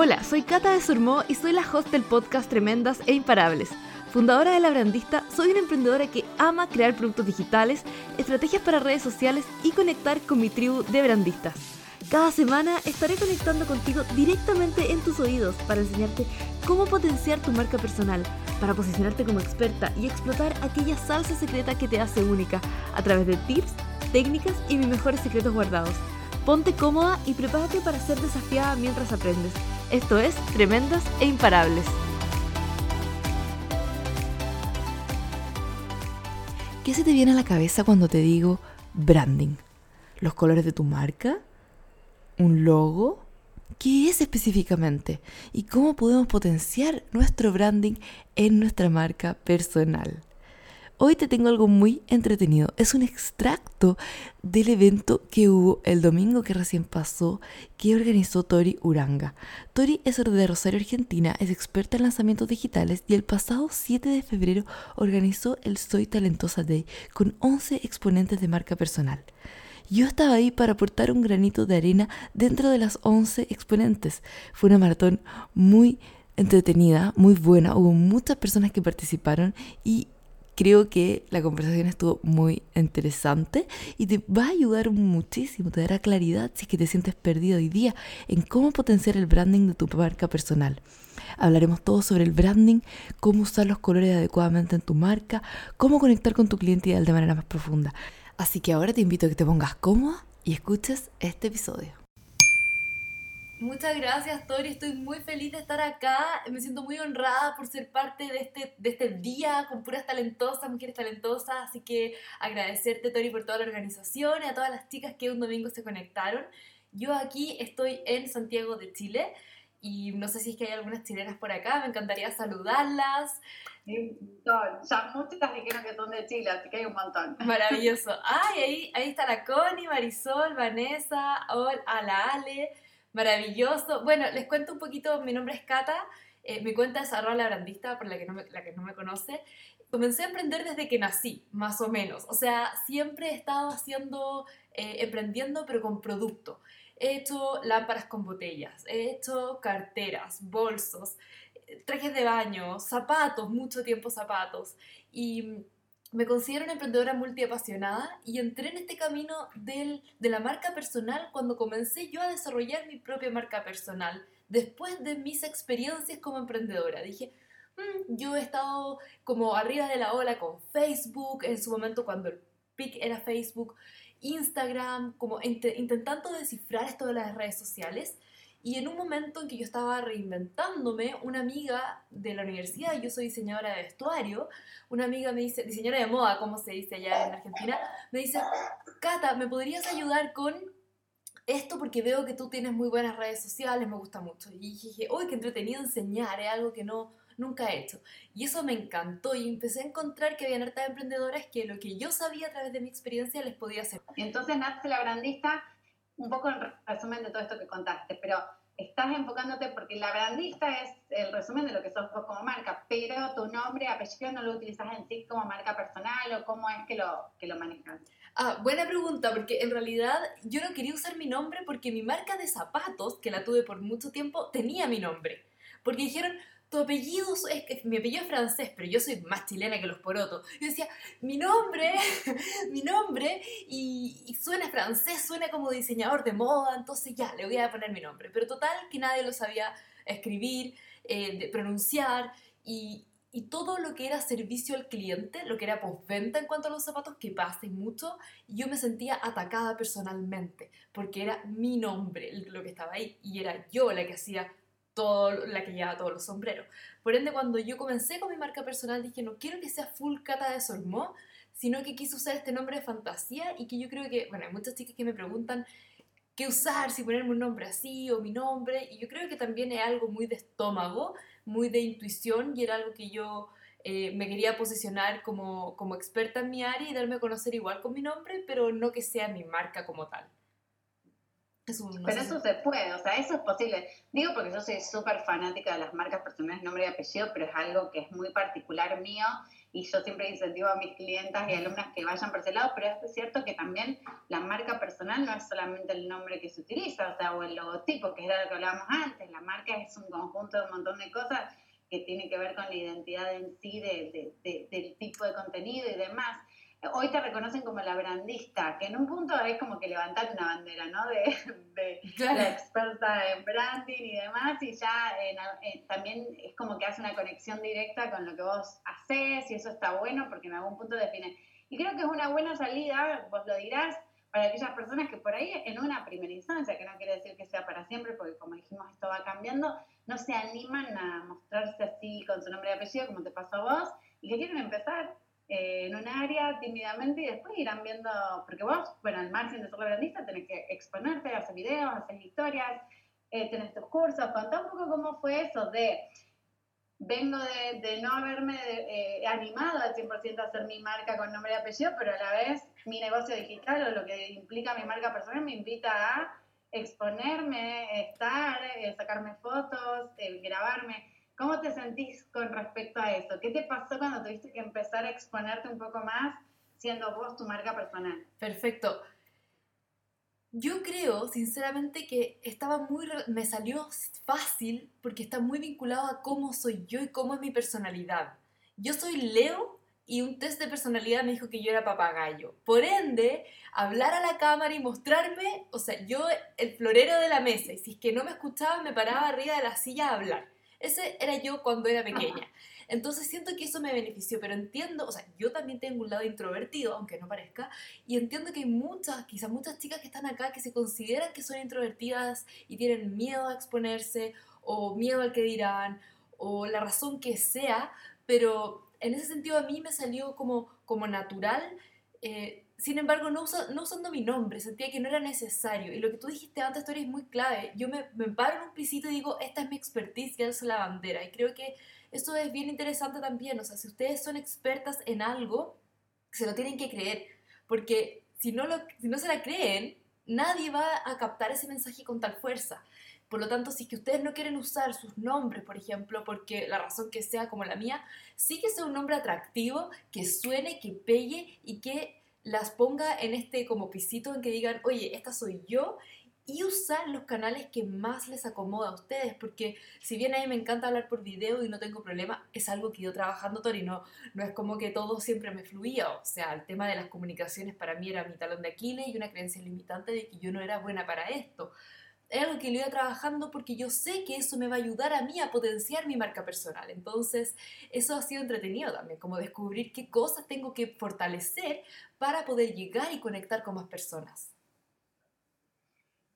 Hola, soy Cata de Surmó y soy la host del podcast Tremendas e Imparables. Fundadora de La Brandista, soy una emprendedora que ama crear productos digitales, estrategias para redes sociales y conectar con mi tribu de brandistas. Cada semana estaré conectando contigo directamente en tus oídos para enseñarte cómo potenciar tu marca personal, para posicionarte como experta y explotar aquella salsa secreta que te hace única a través de tips, técnicas y mis mejores secretos guardados. Ponte cómoda y prepárate para ser desafiada mientras aprendes. Esto es Tremendas e Imparables. ¿Qué se te viene a la cabeza cuando te digo branding? ¿Los colores de tu marca? ¿Un logo? ¿Qué es específicamente? ¿Y cómo podemos potenciar nuestro branding en nuestra marca personal? Hoy te tengo algo muy entretenido. Es un extracto del evento que hubo el domingo que recién pasó, que organizó Tori Uranga. Tori es de Rosario, Argentina, es experta en lanzamientos digitales y el pasado 7 de febrero organizó el Soy Talentosa Day con 11 exponentes de marca personal. Yo estaba ahí para aportar un granito de arena dentro de las 11 exponentes. Fue una maratón muy entretenida, muy buena. Hubo muchas personas que participaron y Creo que la conversación estuvo muy interesante y te va a ayudar muchísimo, te dará claridad si es que te sientes perdido hoy día en cómo potenciar el branding de tu marca personal. Hablaremos todo sobre el branding, cómo usar los colores adecuadamente en tu marca, cómo conectar con tu cliente ideal de manera más profunda. Así que ahora te invito a que te pongas cómoda y escuches este episodio. Muchas gracias, Tori. Estoy muy feliz de estar acá. Me siento muy honrada por ser parte de este, de este día con puras talentosas, mujeres talentosas. Así que agradecerte, Tori, por toda la organización y a todas las chicas que un domingo se conectaron. Yo aquí estoy en Santiago de Chile y no sé si es que hay algunas chilenas por acá. Me encantaría saludarlas. Ya muchas dijeron que son de Chile, así que hay un montón. Maravilloso. Ay, ahí, ahí está la Connie, Marisol, Vanessa, a la Ale. Maravilloso. Bueno, les cuento un poquito, mi nombre es Cata, eh, mi cuenta es arroba la brandista, por la que, no me, la que no me conoce. Comencé a emprender desde que nací, más o menos. O sea, siempre he estado haciendo, eh, emprendiendo, pero con producto. He hecho lámparas con botellas, he hecho carteras, bolsos, eh, trajes de baño, zapatos, mucho tiempo zapatos. Y me considero una emprendedora multiapasionada y entré en este camino del, de la marca personal cuando comencé yo a desarrollar mi propia marca personal, después de mis experiencias como emprendedora. Dije, mm, yo he estado como arriba de la ola con Facebook, en su momento cuando el pic era Facebook, Instagram, como intentando descifrar esto de las redes sociales y en un momento en que yo estaba reinventándome, una amiga de la universidad, yo soy diseñadora de vestuario, una amiga me dice, diseñadora de moda, como se dice allá en Argentina, me dice, Cata, ¿me podrías ayudar con esto? Porque veo que tú tienes muy buenas redes sociales, me gusta mucho. Y dije, uy, qué entretenido enseñar, es algo que no, nunca he hecho. Y eso me encantó y empecé a encontrar que había hartas emprendedoras que lo que yo sabía a través de mi experiencia les podía hacer. Entonces nace la brandista un poco en resumen de todo esto que contaste, pero estás enfocándote porque la brandista es el resumen de lo que sos vos como marca, pero tu nombre, apellido no lo utilizas en sí como marca personal o cómo es que lo, que lo manejas. Ah, buena pregunta, porque en realidad yo no quería usar mi nombre porque mi marca de zapatos, que la tuve por mucho tiempo, tenía mi nombre. Porque dijeron, tu apellido es que mi apellido es francés, pero yo soy más chilena que los porotos. Yo decía, mi nombre, mi nombre, y, suena francés, suena como diseñador de moda, entonces ya, le voy a poner mi nombre. Pero total, que nadie lo sabía escribir, eh, pronunciar, y, y, todo lo que era servicio al cliente, lo que era postventa en cuanto a los zapatos, que pasa mucho, yo me sentía atacada personalmente, porque era mi nombre lo que estaba ahí, y era yo la que hacía la que lleva todos los sombreros. Por ende, cuando yo comencé con mi marca personal, dije, no quiero que sea full cata de Solmó, sino que quise usar este nombre de fantasía y que yo creo que, bueno, hay muchas chicas que me preguntan qué usar, si ponerme un nombre así o mi nombre, y yo creo que también es algo muy de estómago, muy de intuición, y era algo que yo eh, me quería posicionar como, como experta en mi área y darme a conocer igual con mi nombre, pero no que sea mi marca como tal pero eso se puede, o sea, eso es posible. Digo porque yo soy súper fanática de las marcas personales, nombre y apellido, pero es algo que es muy particular mío y yo siempre incentivo a mis clientas y alumnas que vayan por ese lado, pero es cierto que también la marca personal no es solamente el nombre que se utiliza, o sea, o el logotipo, que era lo que hablábamos antes, la marca es un conjunto de un montón de cosas que tiene que ver con la identidad en sí de, del tipo de contenido y demás hoy te reconocen como la brandista, que en un punto es como que levantar una bandera, ¿no? De, la experta en branding y demás, y ya también es como que hace una conexión directa con lo que vos haces, y eso está bueno porque en algún punto define. Y creo que es una buena salida, vos lo dirás, para aquellas personas que por ahí en una primera instancia, que no quiere decir que sea para siempre, porque como dijimos esto va cambiando, no se animan a mostrarse así con su nombre y apellido como te pasó a vos, y que quieren empezar eh, en un área tímidamente y después irán viendo, porque vos, bueno, al margen de ser brandista tenés que exponerte, hacer videos, hacer historias, eh, tenés tus cursos, contá un poco cómo fue eso de, vengo de, no haberme eh, animado al 100% a hacer mi marca con nombre y apellido, pero a la vez mi negocio digital o lo que implica mi marca personal me invita a exponerme, estar, eh, sacarme fotos, grabarme. ¿Cómo te sentís con respecto a eso? ¿Qué te pasó cuando tuviste que empezar a exponerte un poco más siendo vos tu marca personal? Perfecto. Yo creo, sinceramente, que estaba muy, me salió fácil porque está muy vinculado a cómo soy yo y cómo es mi personalidad. Yo soy Leo y un test de personalidad me dijo que yo era papagayo. Por ende, hablar a la cámara y mostrarme, o sea, yo el florero de la mesa, y si es que no me escuchaba, me paraba arriba de la silla a hablar. Ese era yo cuando era pequeña. Entonces siento que eso me benefició, pero entiendo, o sea, yo también tengo un lado introvertido, aunque no parezca, y entiendo que hay muchas, quizás muchas chicas que están acá que se consideran que son introvertidas y tienen miedo a exponerse o miedo al que dirán o la razón que sea, pero en ese sentido a mí me salió como, como natural. Eh, sin embargo, no, no, usando mi nombre, sentía que no era necesario. Y lo que tú dijiste antes, Tori, es muy clave. Yo me, me paro en un pisito y digo, esta es mi expertise y alzo la bandera. Y creo que eso es bien interesante también. O sea, si ustedes son expertas en algo, se lo tienen que creer. Porque si no, lo, si no se la creen, nadie va a captar ese mensaje con tal fuerza. Por lo tanto, si es que ustedes no quieren usar sus nombres, por ejemplo, porque la razón que sea como la mía, sí que sea un nombre atractivo, que suene, que pegue y que las ponga en este como pisito en que digan, oye, esta soy yo y usar los canales que más les acomoda a ustedes, porque si bien a mí me encanta hablar por video y no tengo problema, es algo que yo trabajando, Tori, no, no es como que todo siempre me fluía, o sea, el tema de las comunicaciones para mí era mi talón de Aquiles y una creencia limitante de que yo no era buena para esto es algo que lo iba trabajando porque yo sé que eso me va a ayudar a mí a potenciar mi marca personal. Entonces, eso ha sido entretenido también, como descubrir qué cosas tengo que fortalecer para poder llegar y conectar con más personas.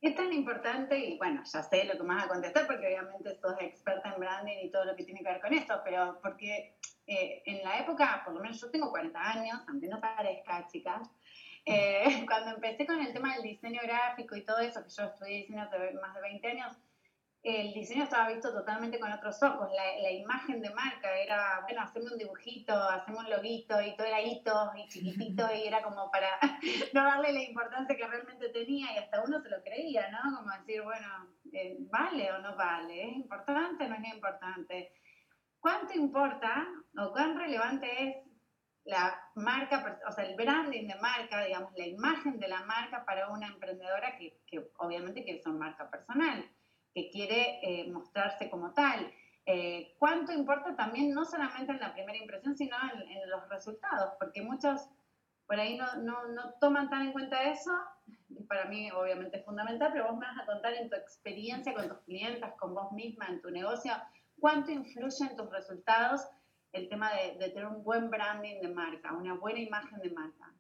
Es tan importante, y bueno, ya sé lo que más vas a contestar, porque obviamente sos experta en branding y todo lo que tiene que ver con esto, pero porque eh, en la época, por lo menos yo tengo 40 años, aunque no parezca, chicas, eh, cuando empecé con el tema del diseño gráfico y todo eso, que yo estudié diseño hace más de 20 años, el diseño estaba visto totalmente con otros ojos. La, imagen de marca era, bueno, hacemos un dibujito, hacemos un loguito y todo era hito y chiquitito y era como para no darle la importancia que realmente tenía y hasta uno se lo creía, ¿no? Como decir, bueno, eh, ¿vale o no vale? ¿Es importante o no es importante? ¿Cuánto importa o cuán relevante es la marca, o sea, el branding de marca, digamos, la imagen de la marca para una emprendedora que, que obviamente quiere ser marca personal, que quiere eh, mostrarse como tal. Eh, ¿Cuánto importa también, no solamente en la primera impresión, sino en, los resultados? Porque muchos por ahí no, no, no, toman tan en cuenta eso. Para mí, obviamente, es fundamental, pero vos me vas a contar en tu experiencia con tus clientes, con vos misma, en tu negocio, cuánto influye en tus resultados el tema de, tener un buen branding de marca, una buena imagen de marca?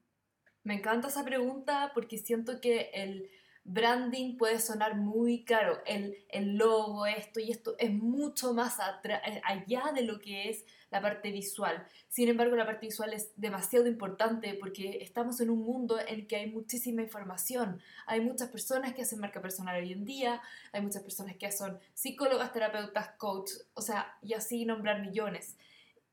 Me encanta esa pregunta porque siento que el branding puede sonar muy caro. El, el logo, esto y esto, es mucho más eh, allá de lo que es la parte visual. Sin embargo, la parte visual es demasiado importante porque estamos en un mundo en el que hay muchísima información. Hay muchas personas que hacen marca personal hoy en día, hay muchas personas que son psicólogas, terapeutas, coach, o sea, y así nombrar millones.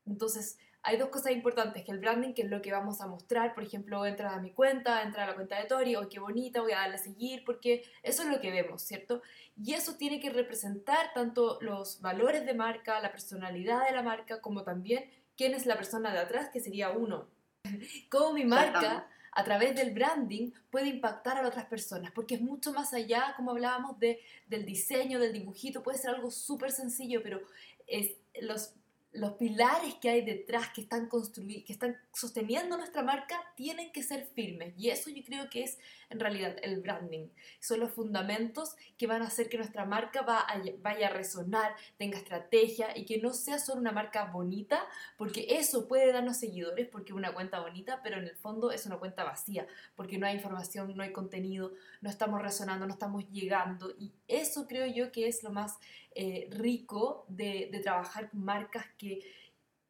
Entonces, hay dos cosas importantes, que el branding, que es lo que vamos a mostrar, por ejemplo, entra a mi cuenta, entra a la cuenta de Tori, oh, qué bonita, voy a darle a seguir, porque eso es lo que vemos, ¿cierto? Y eso tiene que representar tanto los valores de marca, la personalidad de la marca, como también quién es la persona de atrás, que sería uno. Cómo mi marca a través del branding puede impactar a otras personas, porque es mucho más allá, como hablábamos, de, del diseño, del dibujito, puede ser algo súper sencillo, pero es, los los pilares que hay detrás, que están, que están sosteniendo nuestra marca, tienen que ser firmes. Y eso yo creo que es en realidad el branding. Son los fundamentos que van a hacer que nuestra marca vaya a resonar, tenga estrategia y que no sea solo una marca bonita, porque eso puede darnos seguidores, porque una cuenta bonita, pero en el fondo es una cuenta vacía, porque no hay información, no hay contenido, no estamos resonando, no estamos llegando. Y eso creo yo que es lo más eh, rico de, de, trabajar marcas que,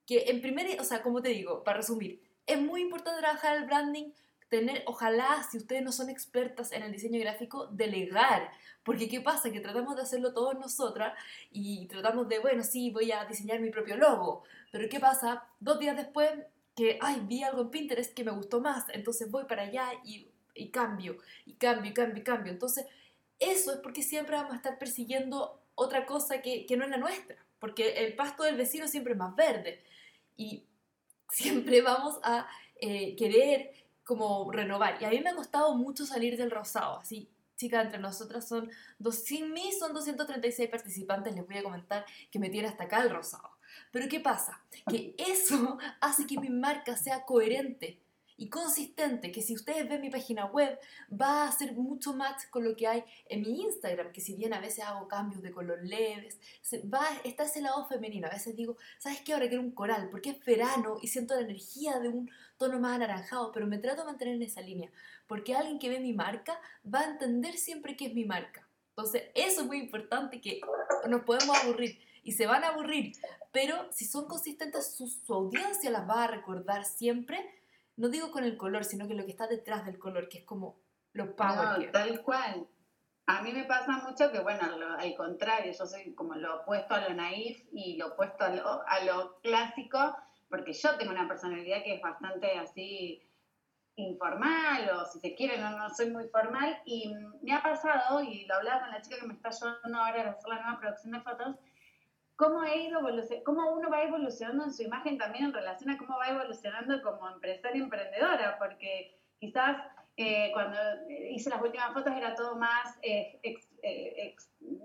que en primer, o sea, como te digo, para resumir, es muy importante trabajar el branding, tener, ojalá, si ustedes no son expertas en el diseño gráfico, delegar. Porque ¿qué pasa? Que tratamos de hacerlo todos nosotras y tratamos de, bueno, sí, voy a diseñar mi propio logo. Pero ¿qué pasa? Dos días después que, ay, vi algo en Pinterest que me gustó más, entonces voy para allá y, y cambio, y cambio, y cambio, y cambio. Entonces, eso es porque siempre vamos a estar persiguiendo otra cosa que, que no es la nuestra, porque el pasto del vecino siempre es más verde y siempre vamos a eh, querer como renovar. Y a mí me ha costado mucho salir del rosado, así, chicas, entre nosotras son, dos, sin mí son 236 participantes, les voy a comentar que me tiene hasta acá el rosado. Pero ¿qué pasa? Que eso hace que mi marca sea coherente y consistente, que si ustedes ven mi página web, va a hacer mucho match con lo que hay en mi Instagram, que si bien a veces hago cambios de color leves, va, está ese lado femenino. A veces digo, ¿sabes qué? Ahora quiero un coral, porque es verano y siento la energía de un tono más anaranjado, pero me trato de mantener en esa línea, porque alguien que ve mi marca va a entender siempre que es mi marca. Entonces, eso es muy importante, que nos podemos aburrir y se van a aburrir, pero si son consistentes, su, su audiencia las va a recordar siempre no digo con el color, sino que lo que está detrás del color, que es como lo power. No, tal cual. A mí me pasa mucho que, bueno, al contrario, yo soy como lo opuesto a lo naif y lo opuesto a lo, a lo clásico, porque yo tengo una personalidad que es bastante así informal o si se quiere, no, no soy muy formal y me ha pasado, y lo hablaba con la chica que me está ayudando ahora a hacer la nueva producción de fotos, cómo, ha ido cómo uno va evolucionando en su imagen también en relación a cómo va evolucionando como empresaria emprendedora, porque quizás eh, cuando hice las últimas fotos era todo más, eh, eh,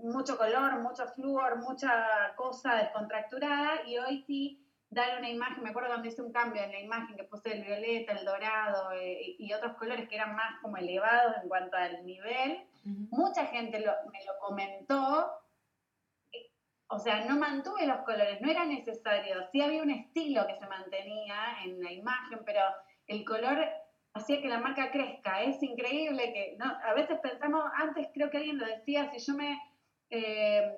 mucho color, mucho flúor, mucha cosa descontracturada y hoy sí dar una imagen, me acuerdo cuando hice un cambio en la imagen que puse el violeta, el dorado y otros colores que eran más como elevados en cuanto al nivel, mucha gente me lo comentó o sea, no mantuve los colores, no era necesario. Sí había un estilo que se mantenía en la imagen, pero el color hacía que la marca crezca. Es increíble que, ¿no? a veces pensamos, antes creo que alguien lo decía, si yo me, eh,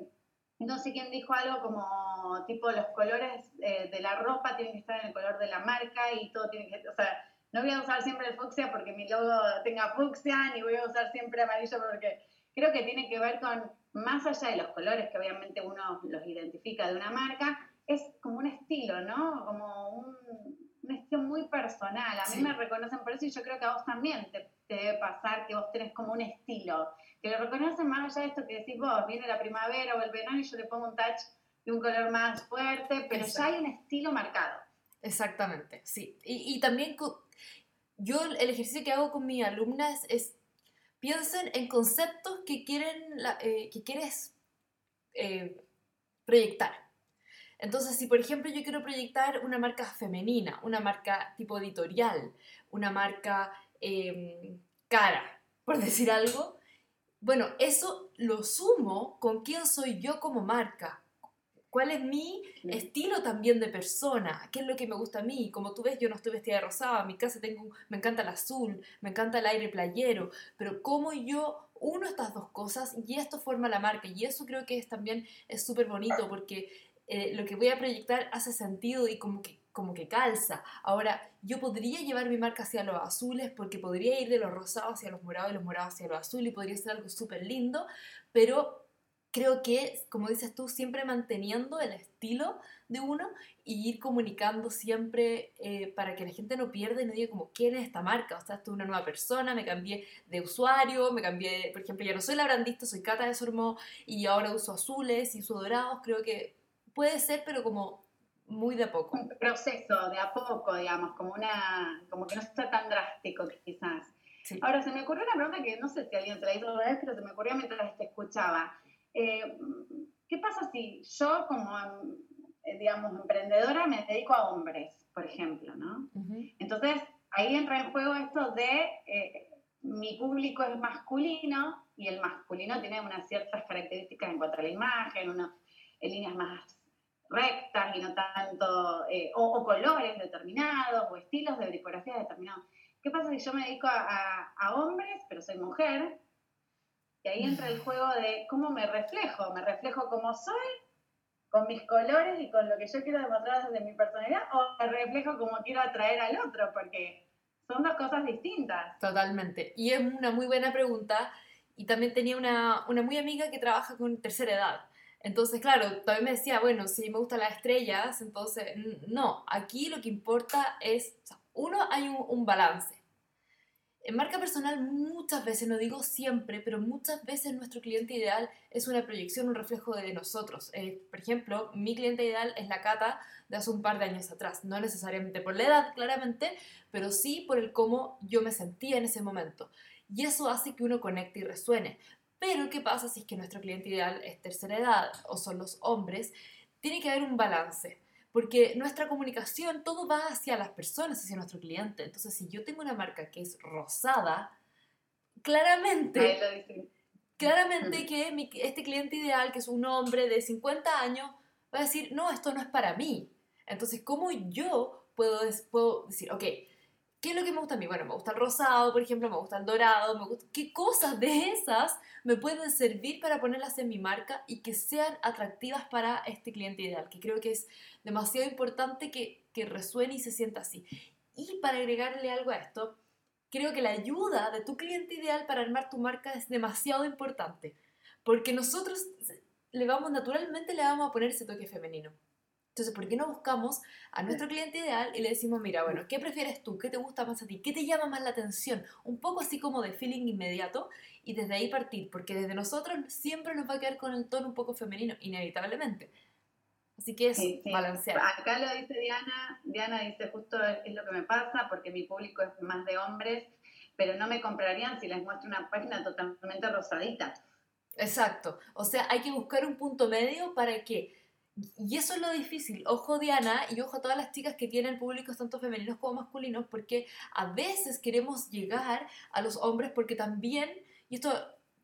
no sé quién dijo algo como tipo los colores eh, de la ropa tienen que estar en el color de la marca y todo tiene que, o sea, no voy a usar siempre el fucsia porque mi logo tenga fucsia, ni voy a usar siempre amarillo porque creo que tiene que ver con más allá de los colores que obviamente uno los identifica de una marca, es como un estilo, ¿no? Como un, estilo muy personal. A mí me reconocen por eso y yo creo que a vos también te, debe pasar que vos tenés como un estilo, que lo reconocen más allá de esto que decís vos, viene la primavera o el verano y yo le pongo un touch de un color más fuerte, pero ya hay un estilo marcado. Exactamente, sí. Y, y también yo el ejercicio que hago con mis alumnas es piensen en conceptos que, quieren eh, que quieres eh, proyectar. Entonces, si por ejemplo yo quiero proyectar una marca femenina, una marca tipo editorial, una marca em, cara, por decir algo, bueno, eso lo sumo con quién soy yo como marca, cuál es mi estilo también de persona, qué es lo que me gusta a mí. Como tú ves, yo no estoy vestida de rosada, en mi casa tengo, me encanta el azul, me encanta el aire playero, pero cómo yo uno estas dos cosas y esto forma la marca y eso creo que es también es súper bonito porque eh, lo que voy a proyectar hace sentido y como que como que calza. Ahora, yo podría llevar mi marca hacia los azules porque podría ir de los rosados hacia los morados y los morados hacia los azules y podría ser algo súper lindo, pero creo que, como dices tú, siempre manteniendo el estilo de uno y ir comunicando siempre eh, para que la gente no pierda y no diga como, ¿quién es esta marca? O sea, esto es una nueva persona, me cambié de usuario, me cambié, por ejemplo, ya no soy la brandista, soy Cata de Sormo y ahora uso azules y uso dorados, creo que puede ser, pero como muy de a poco. Un proceso de a poco, digamos, como una, como que no está tan drástico quizás. Ahora, se me ocurrió una pregunta que no sé si alguien te la hizo otra vez, pero se me ocurrió mientras te escuchaba. Eh, ¿Qué pasa si yo como, eh, digamos, emprendedora me dedico a hombres, por ejemplo, ¿no? Entonces, ahí entra en juego esto de eh, mi público es masculino y el masculino tiene unas ciertas características en cuanto a la imagen, una, en líneas más rectas y no tanto, eh, o, colores determinados, o estilos de tipografía determinados. ¿Qué pasa si yo me dedico a, a, hombres, pero soy mujer? Y ahí entra el juego de cómo me reflejo. ¿Me reflejo como soy, con mis colores y con lo que yo quiero demostrar desde mi personalidad? ¿O me reflejo como quiero atraer al otro? Porque son dos cosas distintas. Totalmente. Y es una muy buena pregunta. Y también tenía una, una muy amiga que trabaja con tercera edad. Entonces, claro, todavía me decía, bueno, si me gustan las estrellas, entonces, no, aquí lo que importa es, uno, hay un, balance. En marca personal muchas veces, no digo siempre, pero muchas veces nuestro cliente ideal es una proyección, un reflejo de nosotros. Eh, por ejemplo, mi cliente ideal es la Cata de hace un par de años atrás. No necesariamente por la edad, claramente, pero sí por el cómo yo me sentía en ese momento. Y eso hace que uno conecte y resuene. Pero ¿qué pasa si es que nuestro cliente ideal es tercera edad o son los hombres? Tiene que haber un balance. Porque nuestra comunicación, todo va hacia las personas, hacia nuestro cliente. Entonces, si yo tengo una marca que es rosada, claramente, claramente que este cliente ideal, que es un hombre de 50 años, va a decir, no, esto no es para mí. Entonces, ¿cómo yo puedo, puedo decir, ok, ¿Qué es lo que me gusta a mí? Bueno, me gusta el rosado, por ejemplo, me gusta el dorado. ¿Qué cosas de esas me pueden servir para ponerlas en mi marca y que sean atractivas para este cliente ideal? Que creo que es demasiado importante que, que resuene y se sienta así. Y para agregarle algo a esto, creo que la ayuda de tu cliente ideal para armar tu marca es demasiado importante. Porque nosotros le vamos, naturalmente le vamos a poner ese toque femenino. Entonces, ¿por qué no buscamos a nuestro cliente ideal y le decimos, mira, bueno, ¿qué prefieres tú? ¿Qué te gusta más a ti? ¿Qué te llama más la atención? Un poco así como de feeling inmediato y desde ahí partir, porque desde nosotros siempre nos va a quedar con el tono un poco femenino, inevitablemente. Así que es balancear. Acá lo dice Diana, Diana dice justo es lo que me pasa porque mi público es más de hombres, pero no me comprarían si les muestro una página totalmente rosadita. Exacto, o sea, hay que buscar un punto medio para que y eso es lo difícil. Ojo Diana y ojo a todas las chicas que tienen públicos tanto femeninos como masculinos, porque a veces queremos llegar a los hombres porque también, y esto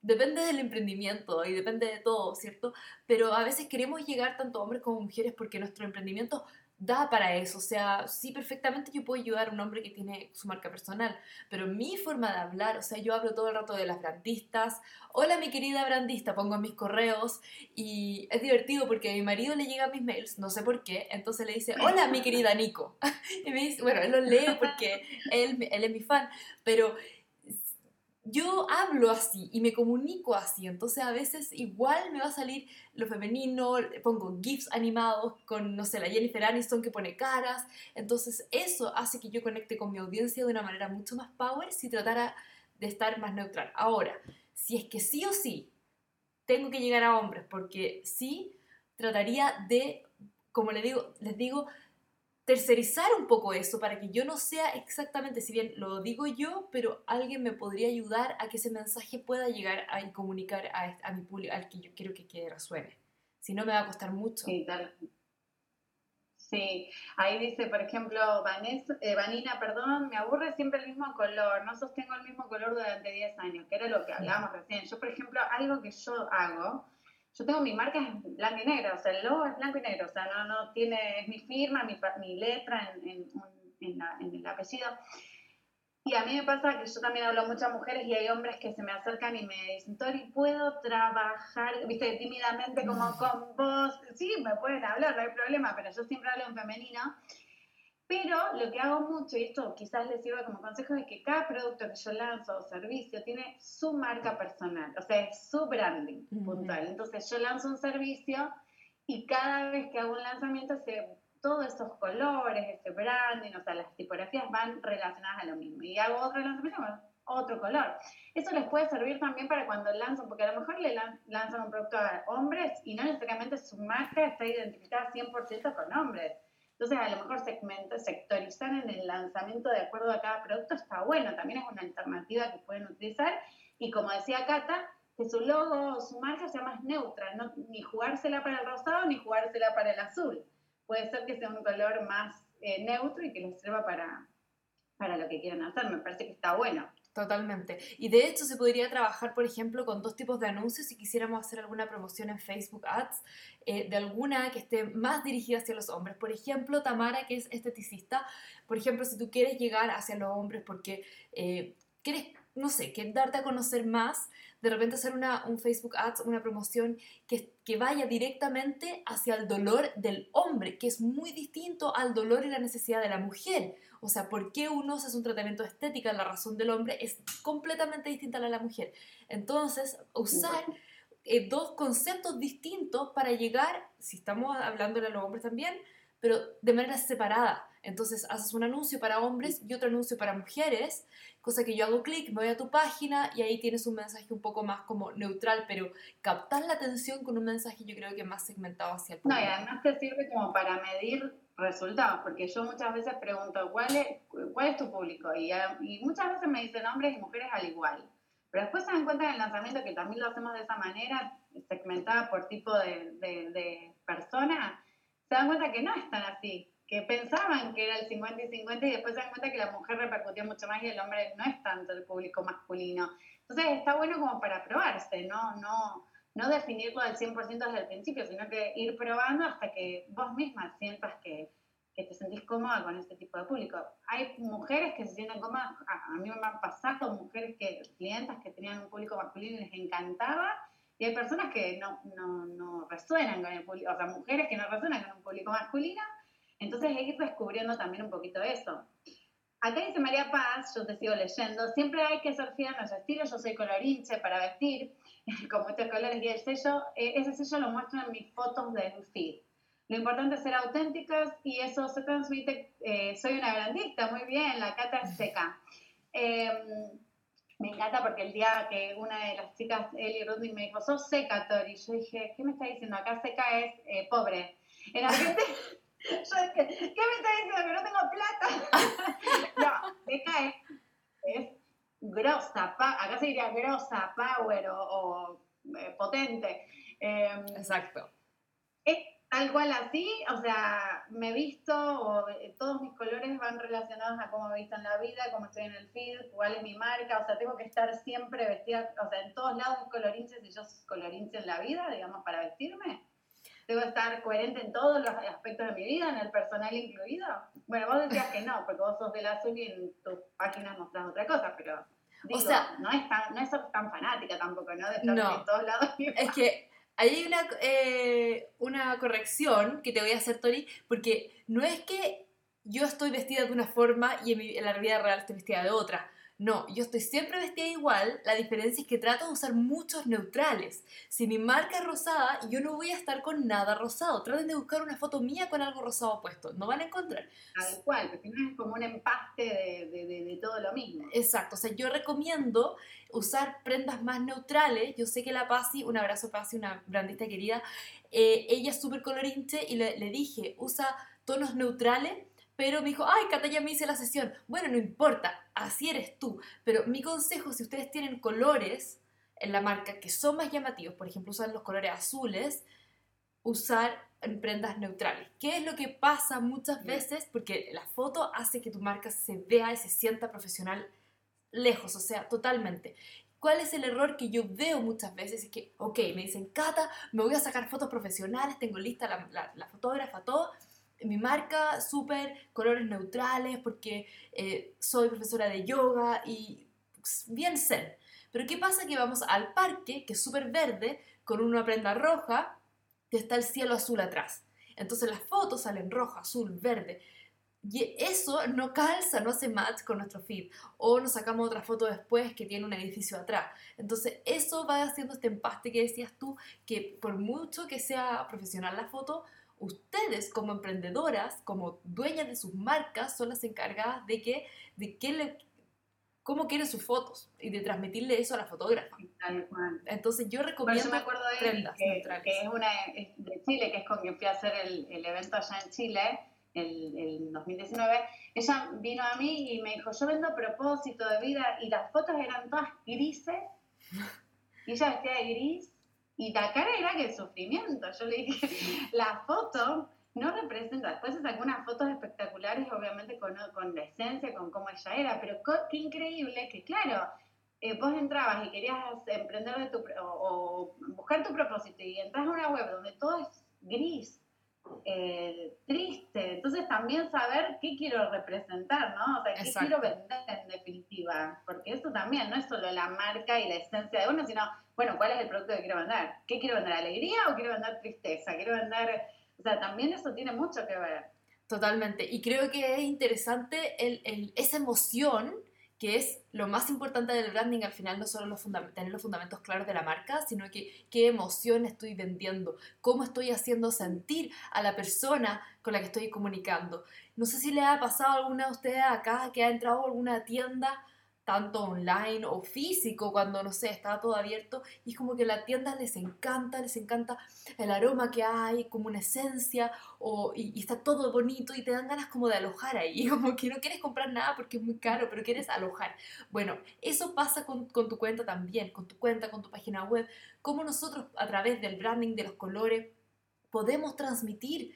depende del emprendimiento y depende de todo, ¿cierto? Pero a veces queremos llegar tanto hombres como mujeres porque nuestro emprendimiento da para eso. O sea, sí, perfectamente yo puedo ayudar a un hombre que tiene su marca personal, pero mi forma de hablar, o sea, yo hablo todo el rato de las brandistas. Hola, mi querida brandista, pongo en mis correos y es divertido porque a mi marido le llegan mis mails, no sé por qué, entonces le dice, hola, mi querida Nico. y me dice, bueno, él lo lee porque él, él es mi fan, pero yo hablo así y me comunico así, entonces a veces igual me va a salir lo femenino, pongo GIFs animados con, no sé, la Jennifer Aniston que pone caras, entonces eso hace que yo conecte con mi audiencia de una manera mucho más power si tratara de estar más neutral. Ahora, si es que sí o sí tengo que llegar a hombres, porque sí trataría de, como les digo, les digo tercerizar un poco eso para que yo no sea exactamente, si bien lo digo yo, pero alguien me podría ayudar a que ese mensaje pueda llegar a comunicar a, a mi público, al que yo quiero que, resuene. Si no, me va a costar mucho. Sí, tal. Sí, ahí dice, por ejemplo, Vanessa, eh, Vanina, perdón, me aburre siempre el mismo color, no sostengo el mismo color durante 10 años, que era lo que hablábamos recién. Yo, por ejemplo, algo que yo hago, yo tengo mi marca en blanco y negro, o sea, el logo es blanco y negro, o sea, no, no tiene, es mi firma, mi, mi letra en, en, en, la, en, el apellido. Y a mí me pasa que yo también hablo a muchas mujeres y hay hombres que se me acercan y me dicen, Tori, ¿puedo trabajar, viste, tímidamente como mm. con vos? Sí, me pueden hablar, no hay problema, pero yo siempre hablo en femenino. Pero lo que hago mucho, y esto quizás les sirva como consejo, es que cada producto que yo lanzo o servicio tiene su marca personal, o sea, es su branding puntual. Entonces yo lanzo un servicio y cada vez que hago un lanzamiento, se, todos esos colores, ese branding, o sea, las tipografías van relacionadas a lo mismo. Y hago otro lanzamiento otro color. Eso les puede servir también para cuando lanzan, porque a lo mejor le lanzan un producto a hombres y no necesariamente su marca está identificada 100% con hombres Entonces, a lo mejor segmento, sectorizar en el lanzamiento de acuerdo a cada producto está bueno, también es una alternativa que pueden utilizar. Y como decía Cata, que su logo o su marca sea más neutra, ni jugársela para el rosado ni jugársela para el azul. Puede ser que sea un color más eh, neutro y que les sirva para, para lo que quieran hacer. Me parece que está bueno. Totalmente. Y de hecho se podría trabajar, por ejemplo, con dos tipos de anuncios si quisiéramos hacer alguna promoción en Facebook Ads eh, de alguna que esté más dirigida hacia los hombres. Por ejemplo, Tamara, que es esteticista, por ejemplo, si tú quieres llegar hacia los hombres porque eh, quieres, no sé, que darte a conocer más, de repente hacer una, un Facebook Ads, una promoción que, que vaya directamente hacia el dolor del hombre, que es muy distinto al dolor y la necesidad de la mujer. O sea, por qué uno hace un tratamiento estético en la razón del hombre es completamente distinta a la de la mujer. Entonces, usar eh, dos conceptos distintos para llegar, si estamos hablando de los hombres también, pero de manera separada. Entonces haces un anuncio para hombres y otro anuncio para mujeres, cosa que yo hago clic, me voy a tu página y ahí tienes un mensaje un poco más como neutral, pero captar la atención con un mensaje yo creo que más segmentado hacia el público. No, y además te sirve como para medir resultados, porque yo muchas veces pregunto, ¿cuál es, cuál es tu público? Y, y, muchas veces me dicen hombres y mujeres al igual. Pero después se dan cuenta en el lanzamiento que también lo hacemos de esa manera, segmentada por tipo de, de, de persona, se dan cuenta que no es tan así, que pensaban que era el 50 y 50 y después se dan cuenta que la mujer repercutió mucho más y el hombre no es tanto el público masculino. Entonces está bueno como para probarse, ¿no? No, no definirlo al 100% desde el principio, sino que ir probando hasta que vos misma sientas que, que te sentís cómoda con este tipo de público. Hay mujeres que se sienten cómodas, a, mí me han pasado mujeres que, clientas que tenían un público masculino y les encantaba, y hay personas que no, no, no resuenan con el público, o sea, mujeres que no resuenan con un público masculino, entonces hay que ir descubriendo también un poquito eso. Acá dice María Paz, yo te sigo leyendo, siempre hay que ser fiel a nuestro estilo, yo soy colorinche para vestir, con muchos colores y el sello, eh, ese sello lo muestro en mis fotos de feed. Lo importante es ser auténticas y eso se transmite, eh, soy una grandista, muy bien, la cata es seca. Em, me encanta porque el día que una de las chicas, Eli Rudnick, me dijo, sos seca, Tori, yo dije, ¿qué me está diciendo? Acá seca es eh, pobre. En Argentina... Yo ¿qué me está diciendo? Que no tengo plata. no, seca es, es grosa, acá se diría grosa, power o, eh, potente. Em, Exacto. Es tal cual así, o sea, me he visto, o, eh, todos mis colores van relacionados a cómo me he visto en la vida, cómo estoy en el feed, cuál es mi marca, o sea, tengo que estar siempre vestida, o sea, en todos lados colorinche si yo soy colorinche en la vida, digamos, para vestirme. Debo estar coherente en todos los aspectos de mi vida, en el personal incluido. Bueno, vos decías que no, porque vos sos de la azul y en tus páginas mostrás otra cosa, pero o sea, no es, tan, no es tan fanática tampoco, ¿no? De estar en todos lados. Es que hay una, eh, una corrección que te voy a hacer, Tori, porque no es que yo estoy vestida de una forma y en, en la vida real estoy vestida de otra. No, yo estoy siempre vestida igual, la diferencia es que trato de usar muchos neutrales. Si mi marca es rosada, yo no voy a estar con nada rosado. Traten de buscar una foto mía con algo rosado puesto, no van a encontrar. Tal cual, porque no es como un empaste de, de, de, todo lo mismo. Exacto, o sea, yo recomiendo usar prendas más neutrales. Yo sé que la Pasi, un abrazo Pasi, una brandista querida, eh, ella es súper colorinche y le, le dije, usa tonos neutrales pero me dijo, ay, Cata, ya me hice la sesión. Bueno, no importa, así eres tú. Pero mi consejo, si ustedes tienen colores en la marca que son más llamativos, por ejemplo, usar los colores azules, usar en prendas neutrales. ¿Qué es lo que pasa muchas veces? Porque la foto hace que tu marca se vea y se sienta profesional lejos, o sea, totalmente. ¿Cuál es el error que yo veo muchas veces? Es que, ok, me dicen, Cata, me voy a sacar fotos profesionales, tengo lista la, la, la fotógrafa, todo, mi marca súper colores neutrales porque eh, soy profesora de yoga y pues, bien zen. Pero ¿qué pasa? Que vamos al parque, que es súper verde, con una prenda roja, que está el cielo azul atrás. Entonces las fotos salen roja, azul, verde. Y eso no calza, no hace match con nuestro feed. O nos sacamos otra foto después que tiene un edificio atrás. Entonces eso va haciendo este empaste que decías tú, que por mucho que sea profesional la foto, ustedes como emprendedoras, como dueñas de sus marcas, son las encargadas de que, de que le, cómo quieren sus fotos y de transmitirle eso a la fotógrafa. Entonces yo recomiendo me acuerdo de prendas que, que, es una de Chile, que es con quien fui a hacer el, el, evento allá en Chile, el, el 2019, ella vino a mí y me dijo, yo vendo propósito de vida y las fotos eran todas grises y ella vestía de gris y la cara era que sufrimiento. Yo le dije, la foto no representa, después se sacó unas fotos espectaculares, obviamente con, con la esencia, con cómo ella era, pero qué increíble que, claro, eh, vos entrabas y querías emprender de tu, o, buscar tu propósito y entras a una web donde todo es gris, eh, triste, entonces también saber qué quiero representar, ¿no? O sea, qué quiero vender en definitiva, porque eso también no es solo la marca y la esencia de uno, sino, bueno, ¿cuál es el producto que quiero vender? ¿Qué quiero vender? ¿Alegría o quiero vender tristeza? ¿Quiero vender...? O sea, también eso tiene mucho que ver. Totalmente, y creo que es interesante el, el, esa emoción que es lo más importante del branding al final, no solo los tener los fundamentos claros de la marca, sino que qué emoción estoy vendiendo, cómo estoy haciendo sentir a la persona con la que estoy comunicando. No sé si le ha pasado a alguna de ustedes acá que ha entrado a alguna tienda tanto online o físico, cuando, no sé, estaba todo abierto, y es como que la tienda les encanta, les encanta el aroma que hay, como una esencia, o, y, está todo bonito, y te dan ganas como de alojar ahí, como que no quieres comprar nada porque es muy caro, pero quieres alojar. Bueno, eso pasa con, con tu cuenta también, con tu cuenta, con tu página web, como nosotros a través del branding, de los colores, podemos transmitir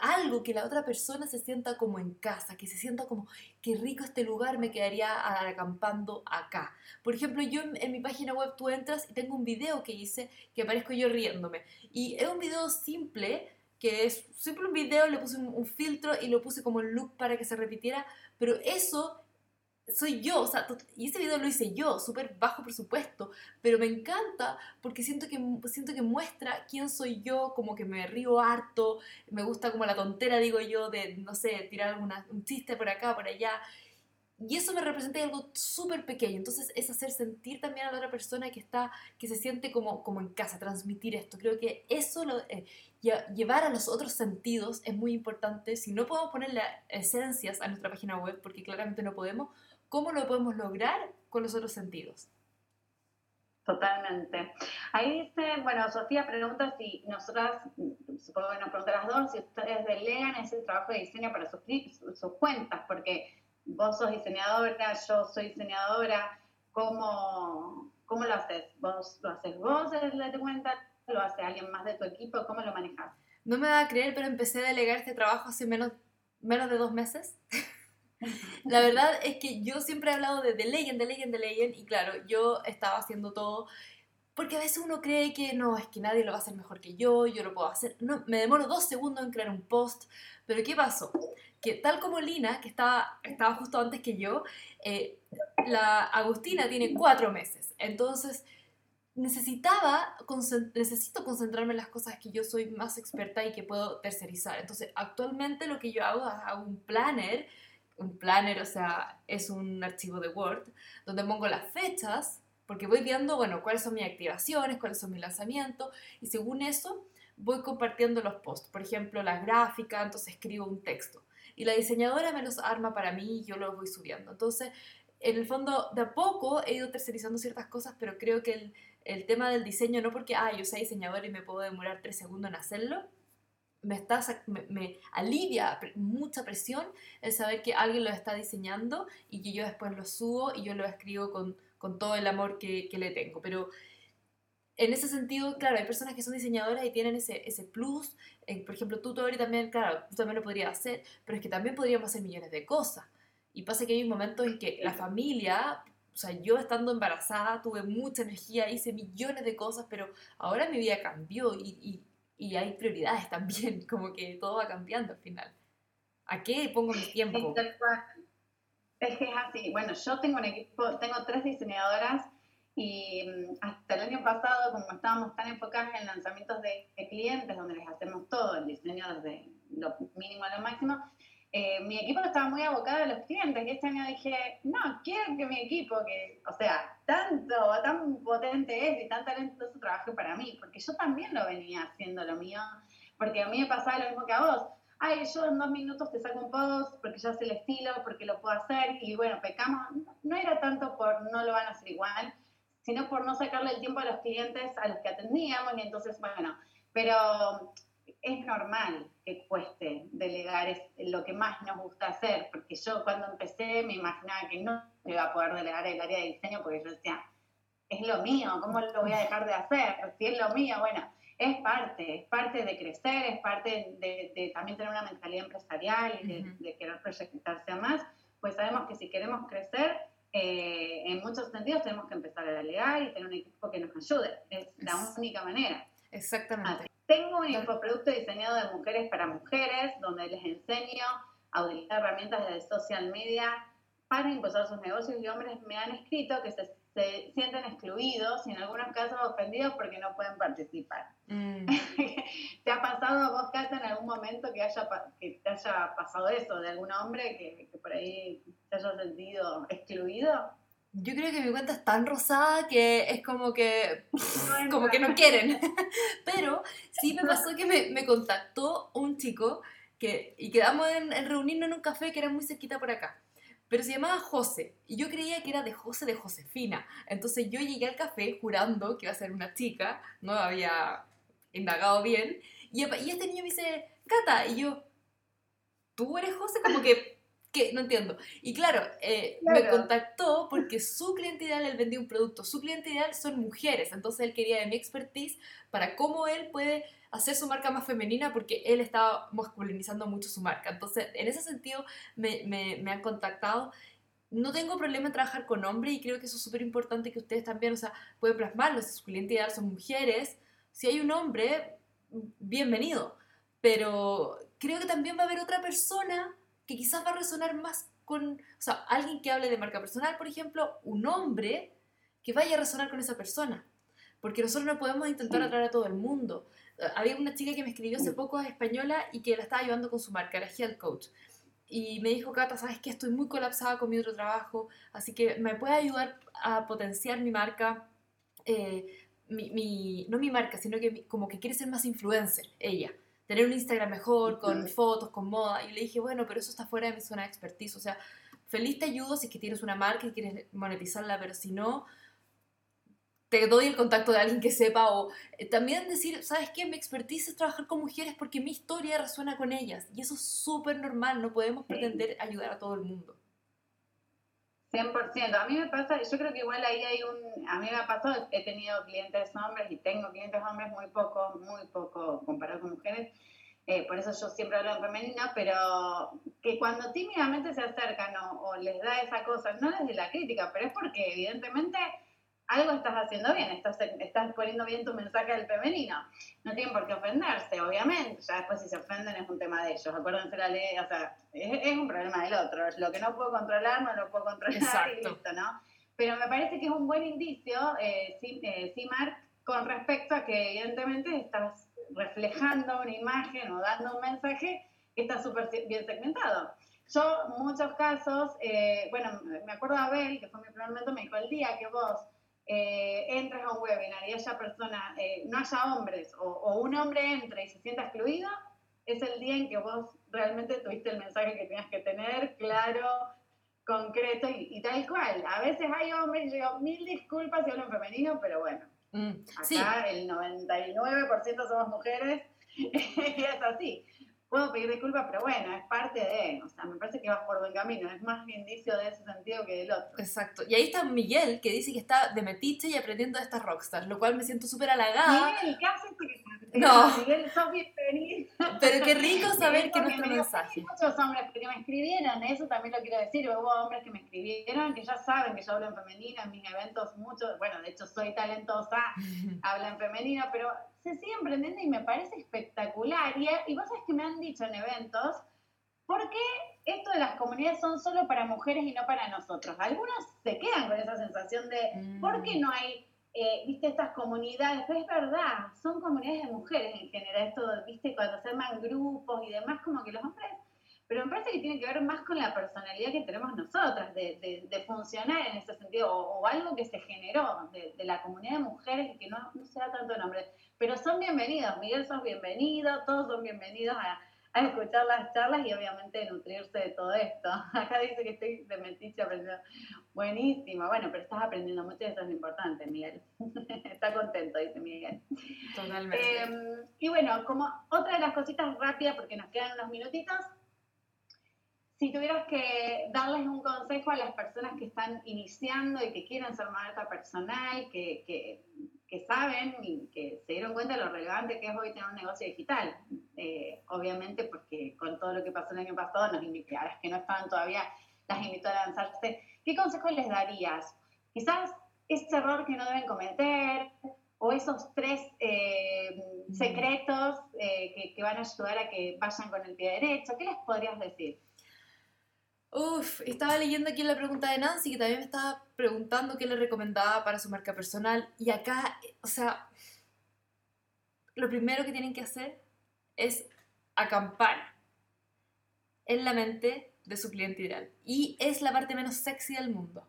algo que la otra persona se sienta como en casa, que se sienta como, qué rico este lugar, me quedaría acampando acá. Por ejemplo, yo en, mi página web tú entras y tengo un video que hice que aparezco yo riéndome. Y es un video simple, que es simple un video, le puse un, un filtro y lo puse como en loop para que se repitiera, pero eso soy yo, o sea, y ese video lo hice yo, súper bajo presupuesto, pero me encanta porque siento que, siento que muestra quién soy yo, como que me río harto, me gusta como la tontera, digo yo, de, no sé, tirar un chiste por acá, por allá, y eso me representa algo súper pequeño, entonces es hacer sentir también a la otra persona que está, que se siente como, como en casa, transmitir esto, creo que eso, lo, eh, llevar a los otros sentidos es muy importante, si no podemos ponerle esencias a nuestra página web, porque claramente no podemos, ¿Cómo lo podemos lograr con los otros sentidos? Totalmente. Ahí dice, bueno, Sofía pregunta si nosotras, supongo que nos preguntan las dos, si ustedes delegan ese trabajo de diseño para sus, sus cuentas, porque vos sos diseñadora, yo soy diseñadora, ¿cómo, cómo lo haces? ¿Vos lo haces vos de cuenta? ¿Lo hace alguien más de tu equipo? ¿Cómo lo manejas? No me va a creer, pero empecé a delegar este trabajo hace menos, menos de dos meses. La verdad es que yo siempre he hablado de The Legend, The Legend, The Legend, y claro, yo estaba haciendo todo, porque a veces uno cree que no, es que nadie lo va a hacer mejor que yo, yo lo puedo hacer. No, me demoro dos segundos en crear un post, pero ¿qué pasó? Que tal como Lina, que estaba, estaba justo antes que yo, eh, la Agustina tiene cuatro meses, entonces necesitaba, necesito concentrarme en las cosas que yo soy más experta y que puedo tercerizar. Entonces, actualmente lo que yo hago es hago un planner un planner, o sea, es un archivo de Word, donde pongo las fechas, porque voy viendo, bueno, cuáles son mis activaciones, cuáles son mis lanzamientos, y según eso voy compartiendo los posts. Por ejemplo, la gráfica, entonces escribo un texto. Y la diseñadora me los arma para mí y yo los voy subiendo. Entonces, en el fondo, de a poco he ido tercerizando ciertas cosas, pero creo que el, el tema del diseño, no porque, ah, yo soy diseñadora y me puedo demorar tres segundos en hacerlo, me, está, me, alivia mucha presión el saber que alguien lo está diseñando y que yo después lo subo y yo lo escribo con, con todo el amor que, que, le tengo. Pero en ese sentido, claro, hay personas que son diseñadoras y tienen ese, ese plus. Eh, por ejemplo, tú, Tori, también, claro, tú también lo podrías hacer, pero es que también podríamos hacer millones de cosas. Y pasa que hay un momento en que la familia, o sea, yo estando embarazada tuve mucha energía, hice millones de cosas, pero ahora mi vida cambió y hay prioridades también, como que todo va cambiando al final. ¿A qué pongo mi tiempo? Es que es así. Bueno, yo tengo un equipo, tengo tres diseñadoras y mm, hasta el año pasado, como estábamos tan enfocadas en lanzamientos de, clientes, donde les hacemos todo, el diseño desde lo mínimo a lo máximo, eh, mi equipo estaba muy abocado a los clientes y este año dije, no, quiero que mi equipo, que, o sea, tanto, tan potente es y tan talentoso trabaje para mí, porque yo también lo venía haciendo lo mío, porque a mí me pasaba lo mismo que a vos. Ay, yo en dos minutos te saco un post porque ya sé el estilo, porque lo puedo hacer y bueno, pecamos. No era tanto por no lo van a hacer igual, sino por no sacarle el tiempo a los clientes a los que atendíamos y entonces, bueno, pero es normal que cueste delegar es lo que más nos gusta hacer, porque yo cuando empecé me imaginaba que no iba a poder delegar el área de diseño porque yo decía, es lo mío, ¿cómo lo voy a dejar de hacer? Si es lo mío, bueno, es parte, es parte de crecer, es parte de, también tener una mentalidad empresarial y de, querer proyectarse a más, pues sabemos que si queremos crecer, eh, en muchos sentidos tenemos que empezar a delegar y tener un equipo que nos ayude. Es la única manera. Exactamente. Tengo un infoproducto diseñado de mujeres para mujeres, donde les enseño a utilizar herramientas de social media para impulsar sus negocios y hombres me han escrito que se se sienten excluidos y en algunos casos ofendidos porque no pueden participar. Mm. ¿Te ha pasado a vos, Cata, en algún momento que, haya, que te haya pasado eso de algún hombre que, por ahí te haya sentido excluido? Yo creo que mi cuenta es tan rosada que es como que, como que no quieren. Pero sí me pasó que me, me contactó un chico que, y quedamos en, en reunirnos en un café que era muy cerquita por acá pero se llamaba José y yo creía que era de José de Josefina. Entonces yo llegué al café jurando que iba a ser una chica, no había indagado bien, y, este niño me dice, Cata, y yo, ¿tú eres José? Como que, no entiendo. Y claro, eh, me contactó porque su cliente ideal, él vendía un producto, su cliente ideal son mujeres, entonces él quería de mi expertise para cómo él puede hacer su marca más femenina porque él estaba masculinizando mucho su marca. Entonces, en ese sentido, me, me, han contactado. No tengo problema en trabajar con hombres y creo que eso es súper importante que ustedes también, o sea, pueden plasmarlo. Si su cliente ideal son mujeres, si hay un hombre, bienvenido. Pero creo que también va a haber otra persona que quizás va a resonar más con, o sea, alguien que hable de marca personal, por ejemplo, un hombre que vaya a resonar con esa persona. Porque nosotros no podemos intentar atraer a todo el mundo había una chica que me escribió hace poco, española, y que la estaba ayudando con su marca, era Health Coach. Y me dijo, Cata, sabes que estoy muy colapsada con mi otro trabajo, así que me puede ayudar a potenciar mi marca, eh, mi, no mi marca, sino que como que quiere ser más influencer, ella. Tener un Instagram mejor, con fotos, con moda. Y le dije, bueno, pero eso está fuera de mi zona de expertise. O sea, feliz te ayudo si es que tienes una marca y quieres monetizarla, pero si no, te doy el contacto de alguien que sepa o eh, también decir, ¿sabes qué? Mi expertise es trabajar con mujeres porque mi historia resuena con ellas y eso es súper normal, no podemos pretender ayudar a todo el mundo. 100%. A mí me pasa, yo creo que igual ahí hay un, a mí me ha pasado, he tenido clientes hombres y tengo clientes hombres muy poco, muy poco comparado con mujeres, eh, por eso yo siempre hablo en femenino, pero que cuando tímidamente se acercan o, les da esa cosa, no desde la crítica, pero es porque evidentemente algo estás haciendo bien, estás, estás poniendo bien tu mensaje del femenino. No tienen por qué ofenderse, obviamente. Ya después si se ofenden es un tema de ellos. Acuérdense la ley, o sea, es, un problema del otro. Lo que no puedo controlar, no lo puedo controlar y listo, ¿no? Pero me parece que es un buen indicio, eh, eh con respecto a que evidentemente estás reflejando una imagen o dando un mensaje que está súper bien segmentado. Yo, muchos casos, eh, bueno, me acuerdo de Abel, que fue mi primer momento, me dijo, el día que vos eh, entres a un webinar y haya persona, eh, no haya hombres o, un hombre entre y se sienta excluido, es el día en que vos realmente tuviste el mensaje que tenías que tener, claro, concreto y, tal cual. A veces hay hombres, yo digo, mil disculpas si hablo en femenino, pero bueno, mm, acá el 99% somos mujeres y es así puedo pedir disculpas, pero bueno, es parte de, o sea, me parece que vas por buen camino, es más indicio de ese sentido que del otro. Exacto, y ahí está Miguel, que dice que está de metiche y aprendiendo de estas rockstars, lo cual me siento súper halagada. Miguel, ¿qué haces? No. Miguel, sos bienvenido. Pero qué rico saber que nuestro mensaje. Muchos hombres que me escribieron, eso también lo quiero decir, hubo hombres que me escribieron, que ya saben que yo hablo en femenino, en mis eventos muchos, bueno, de hecho soy talentosa, hablo en femenino, pero se sigue emprendiendo y me parece espectacular. Y, y vos sabés que me han dicho en eventos, ¿por qué esto de las comunidades son solo para mujeres y no para nosotros? Algunos se quedan con esa sensación de, ¿por qué no hay, eh, viste, estas comunidades? Pero es verdad, son comunidades de mujeres en general, esto, viste, cuando se arman grupos y demás, como que los hombres pero me parece que tiene que ver más con la personalidad que tenemos nosotras, de, de, funcionar en ese sentido, o, algo que se generó de, la comunidad de mujeres y que no, no se da tanto nombre. Pero son bienvenidos, Miguel, son bienvenidos, todos son bienvenidos a, a escuchar las charlas y obviamente nutrirse de todo esto. Acá dice que estoy de metiche aprendiendo. Buenísimo, bueno, pero estás aprendiendo mucho y eso es lo importante, Miguel. Está contento, dice Miguel. Totalmente. Em, y bueno, como otra de las cositas rápidas, porque nos quedan unos minutitos, si tuvieras que darles un consejo a las personas que están iniciando y que quieren ser marca personal, que, que, que, saben y que se dieron cuenta de lo relevante que es hoy tener un negocio digital, eh, obviamente porque con todo lo que pasó el año pasado, nos invitó, a las que no estaban todavía, las invitó a lanzarse, ¿qué consejo les darías? Quizás ese error que no deben cometer o esos tres eh, secretos eh, que, que van a ayudar a que vayan con el pie derecho, ¿qué les podrías decir? Uf, estaba leyendo aquí la pregunta de Nancy, que también me estaba preguntando qué le recomendaba para su marca personal. Y acá, o sea, lo primero que tienen que hacer es acampar en la mente de su cliente ideal. Y es la parte menos sexy del mundo.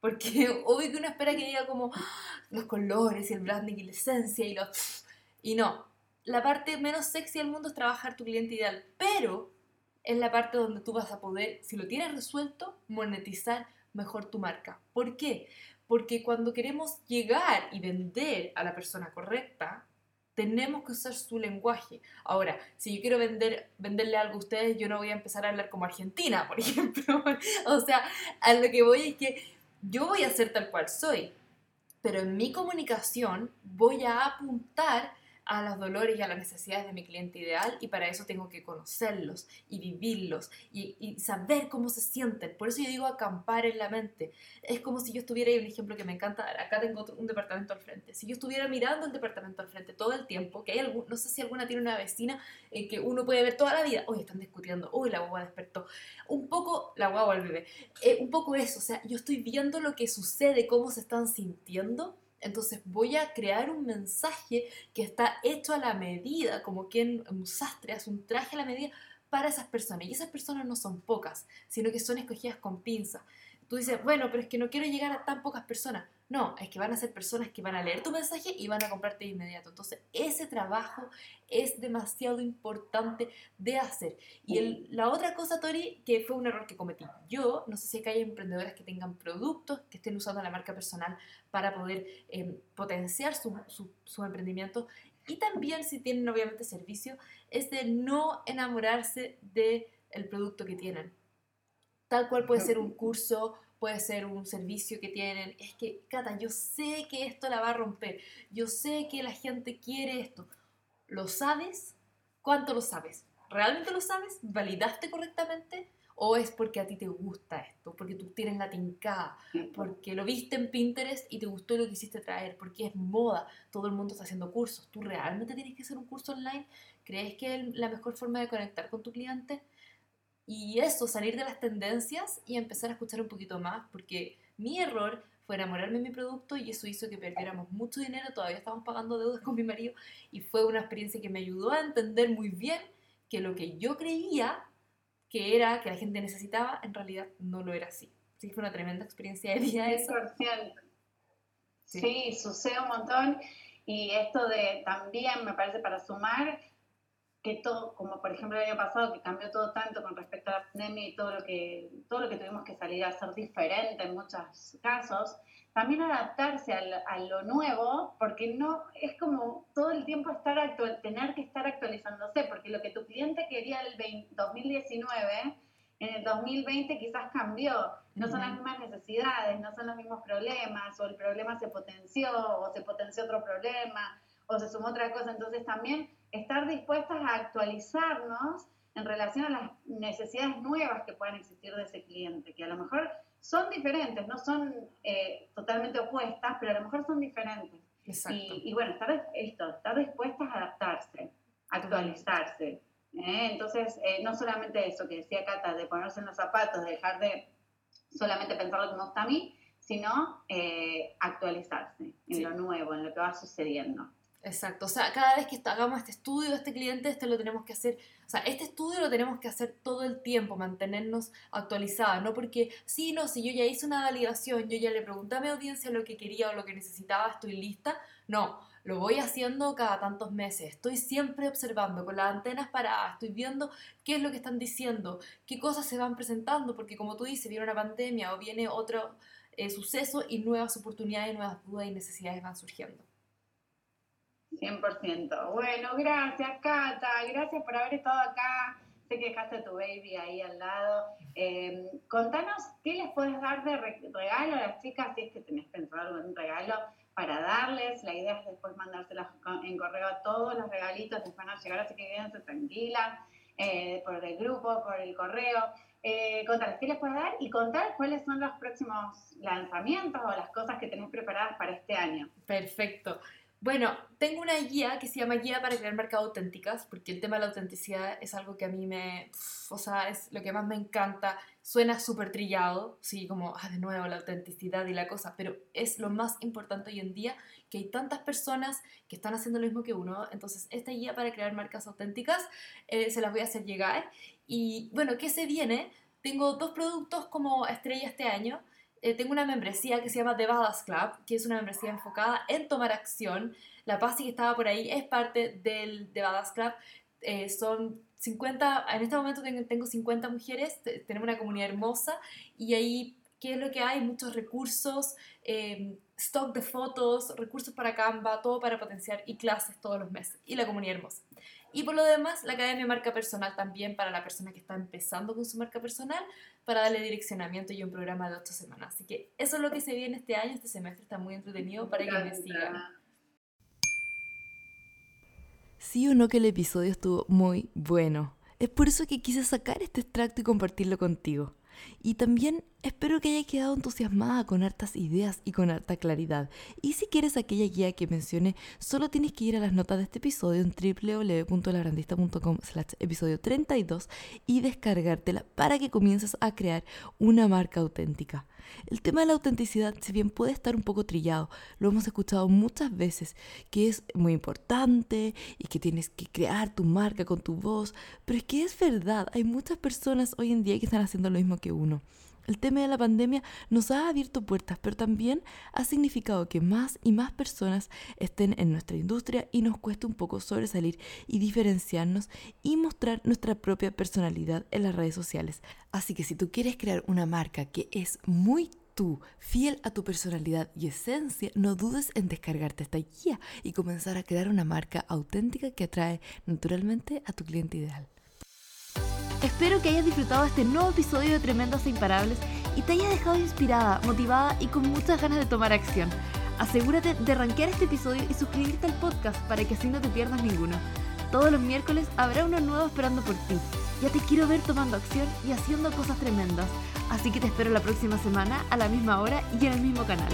Porque obvio que uno espera que diga como ¡ah! los colores y el branding y la esencia y los... Y no, la parte menos sexy del mundo es trabajar tu cliente ideal. Pero es la parte donde tú vas a poder, si lo tienes resuelto, monetizar mejor tu marca. ¿Por qué? Porque cuando queremos llegar y vender a la persona correcta, tenemos que usar su lenguaje. Ahora, si yo quiero vender, venderle algo a ustedes, yo no voy a empezar a hablar como Argentina, por ejemplo. o sea, a lo que voy es que yo voy a ser tal cual soy, pero en mi comunicación voy a apuntar a los dolores y a las necesidades de mi cliente ideal y para eso tengo que conocerlos y vivirlos y, saber cómo se sienten. Por eso yo digo acampar en la mente. Es como si yo estuviera, y un ejemplo que me encanta, acá tengo un departamento al frente. Si yo estuviera mirando el departamento al frente todo el tiempo, que hay algún, no sé si alguna tiene una vecina en que uno puede ver toda la vida, hoy están discutiendo, hoy la guagua despertó. Un poco, la guagua al bebé, eh, un poco eso, o sea, yo estoy viendo lo que sucede, cómo se están sintiendo entonces voy a crear un mensaje que está hecho a la medida, como quien un sastre hace un traje a la medida para esas personas. Y esas personas no son pocas, sino que son escogidas con pinza. Tú dices, bueno, pero es que no quiero llegar a tan pocas personas. No, es que van a ser personas que van a leer tu mensaje y van a comprarte de inmediato. Entonces, ese trabajo es demasiado importante de hacer. Y la otra cosa, Tori, que fue un error que cometí yo, no sé si hay emprendedoras que tengan productos, que estén usando la marca personal para poder em, potenciar su, su, emprendimiento. Y también si tienen obviamente servicio, es de no enamorarse del el producto que tienen. Tal cual puede ser un curso puede ser un servicio que tienen. Es que, Cata, yo sé que esto la va a romper. Yo sé que la gente quiere esto. ¿Lo sabes? ¿Cuánto lo sabes? ¿Realmente lo sabes? ¿Validaste correctamente? ¿O es porque a ti te gusta esto? Porque tú tienes la tincada, porque lo viste en Pinterest y te gustó lo que hiciste traer, porque es moda, todo el mundo está haciendo cursos. ¿Tú realmente tienes que hacer un curso online? ¿Crees que es la mejor forma de conectar con tu cliente? Y eso, salir de las tendencias y empezar a escuchar un poquito más, porque mi error fue enamorarme de mi producto y eso hizo que perdiéramos mucho dinero, todavía estamos pagando deudas con mi marido y fue una experiencia que me ayudó a entender muy bien que lo que yo creía que era, que la gente necesitaba, en realidad no lo era así. Que fue una tremenda experiencia de vida eso. Sí. sí, sucede un montón y esto de también, me parece, para sumar, que todo, como por ejemplo el año pasado, que cambió todo tanto con respecto a la pandemia y todo lo que, todo lo que tuvimos que salir a hacer diferente en muchos casos, también adaptarse a lo, nuevo, porque no es como todo el tiempo estar actual, tener que estar actualizándose, porque lo que tu cliente quería el 2019, en el 2020 quizás cambió, no son las mismas necesidades, no son los mismos problemas, o el problema se potenció, o se potenció otro problema, o se sumó otra cosa, entonces también estar dispuestas a actualizarnos en relación a las necesidades nuevas que puedan existir de ese cliente, que a lo mejor son diferentes, no son eh, totalmente opuestas, pero a lo mejor son diferentes. Y, y, bueno, estar, esto, estar dispuestas a adaptarse, actualizarse. ¿eh? Entonces, eh, no solamente eso que decía Cata, de ponerse en los zapatos, de dejar de solamente pensar lo que me gusta a mí, sino actualizarse en lo nuevo, en lo que va sucediendo. Exacto, o sea, cada vez que hagamos este estudio este cliente, este lo tenemos que hacer, o sea, este estudio lo tenemos que hacer todo el tiempo, mantenernos actualizados, no porque, sí, no, si yo ya hice una validación, yo ya le pregunté a mi audiencia lo que quería o lo que necesitaba, estoy lista, no, lo voy haciendo cada tantos meses. Estoy siempre observando con las antenas paradas, estoy viendo qué es lo que están diciendo, qué cosas se van presentando, porque como tú dices, viene una pandemia o viene otro eh, suceso y nuevas oportunidades, nuevas dudas y necesidades van surgiendo. 100%. Bueno, gracias, Cata. Gracias por haber estado acá. Sé que dejaste a tu baby ahí al lado. Eh, contanos qué les puedes dar de regalo a las chicas, si es que tenés pensado algún regalo para darles. La idea es después mandárselas en correo a todos los regalitos, les van a llegar, así que quédense tranquilas eh, por el grupo, por el correo. Eh, contarles qué les puedes dar y contar cuáles son los próximos lanzamientos o las cosas que tenés preparadas para este año. Perfecto. Bueno, tengo una guía que se llama Guía para crear marcas auténticas, porque el tema de la autenticidad es algo que a mí me, o sea, es lo que más me encanta. Suena súper trillado, sí, como, ah, de nuevo la autenticidad y la cosa, pero es lo más importante hoy en día, que hay tantas personas que están haciendo lo mismo que uno. Entonces, esta guía para crear marcas auténticas eh, se las voy a hacer llegar. Y bueno, ¿qué se viene? Tengo dos productos como estrella este año. Eh, tengo una membresía que se llama The Badass Club, que es una membresía enfocada en tomar acción. La Pasi que estaba por ahí es parte del The Badass Club. Eh, son 50, en este momento tengo, 50 mujeres, tenemos una comunidad hermosa y ahí, ¿qué es lo que hay? Muchos recursos, em, stock de fotos, recursos para Canva, todo para potenciar y clases todos los meses y la comunidad hermosa. Y por lo demás, la Academia Marca Personal también para la persona que está empezando con su marca personal, para darle direccionamiento y un programa de ocho semanas. Así que eso es lo que se viene este año, este semestre está muy entretenido para que me sigan. Sí o no que el episodio estuvo muy bueno. Es por eso que quise sacar este extracto y compartirlo contigo. Y también espero que haya quedado entusiasmada con hartas ideas y con harta claridad. Y si quieres aquella guía que mencioné, solo tienes que ir a las notas de este episodio en www.labrandista.com slash episodio 32 y descargártela para que comiences a crear una marca auténtica. El tema de la autenticidad, si bien puede estar un poco trillado, lo hemos escuchado muchas veces, que es muy importante y que tienes que crear tu marca con tu voz, pero es que es verdad, hay muchas personas hoy en día que están haciendo lo mismo que uno. El tema de la pandemia nos ha abierto puertas, pero también ha significado que más y más personas estén en nuestra industria y nos cuesta un poco sobresalir y diferenciarnos y mostrar nuestra propia personalidad en las redes sociales. Así que si tú quieres crear una marca que es muy tú, fiel a tu personalidad y esencia, no dudes en descargarte esta guía y comenzar a crear una marca auténtica que atrae naturalmente a tu cliente ideal. Espero que hayas disfrutado este nuevo episodio de Tremendas e Imparables y te haya dejado inspirada, motivada y con muchas ganas de tomar acción. Asegúrate de rankear este episodio y suscribirte al podcast para que así no te pierdas ninguno. Todos los miércoles habrá uno nuevo esperando por ti. Ya te quiero ver tomando acción y haciendo cosas tremendas. Así que te espero la próxima semana a la misma hora y en el mismo canal.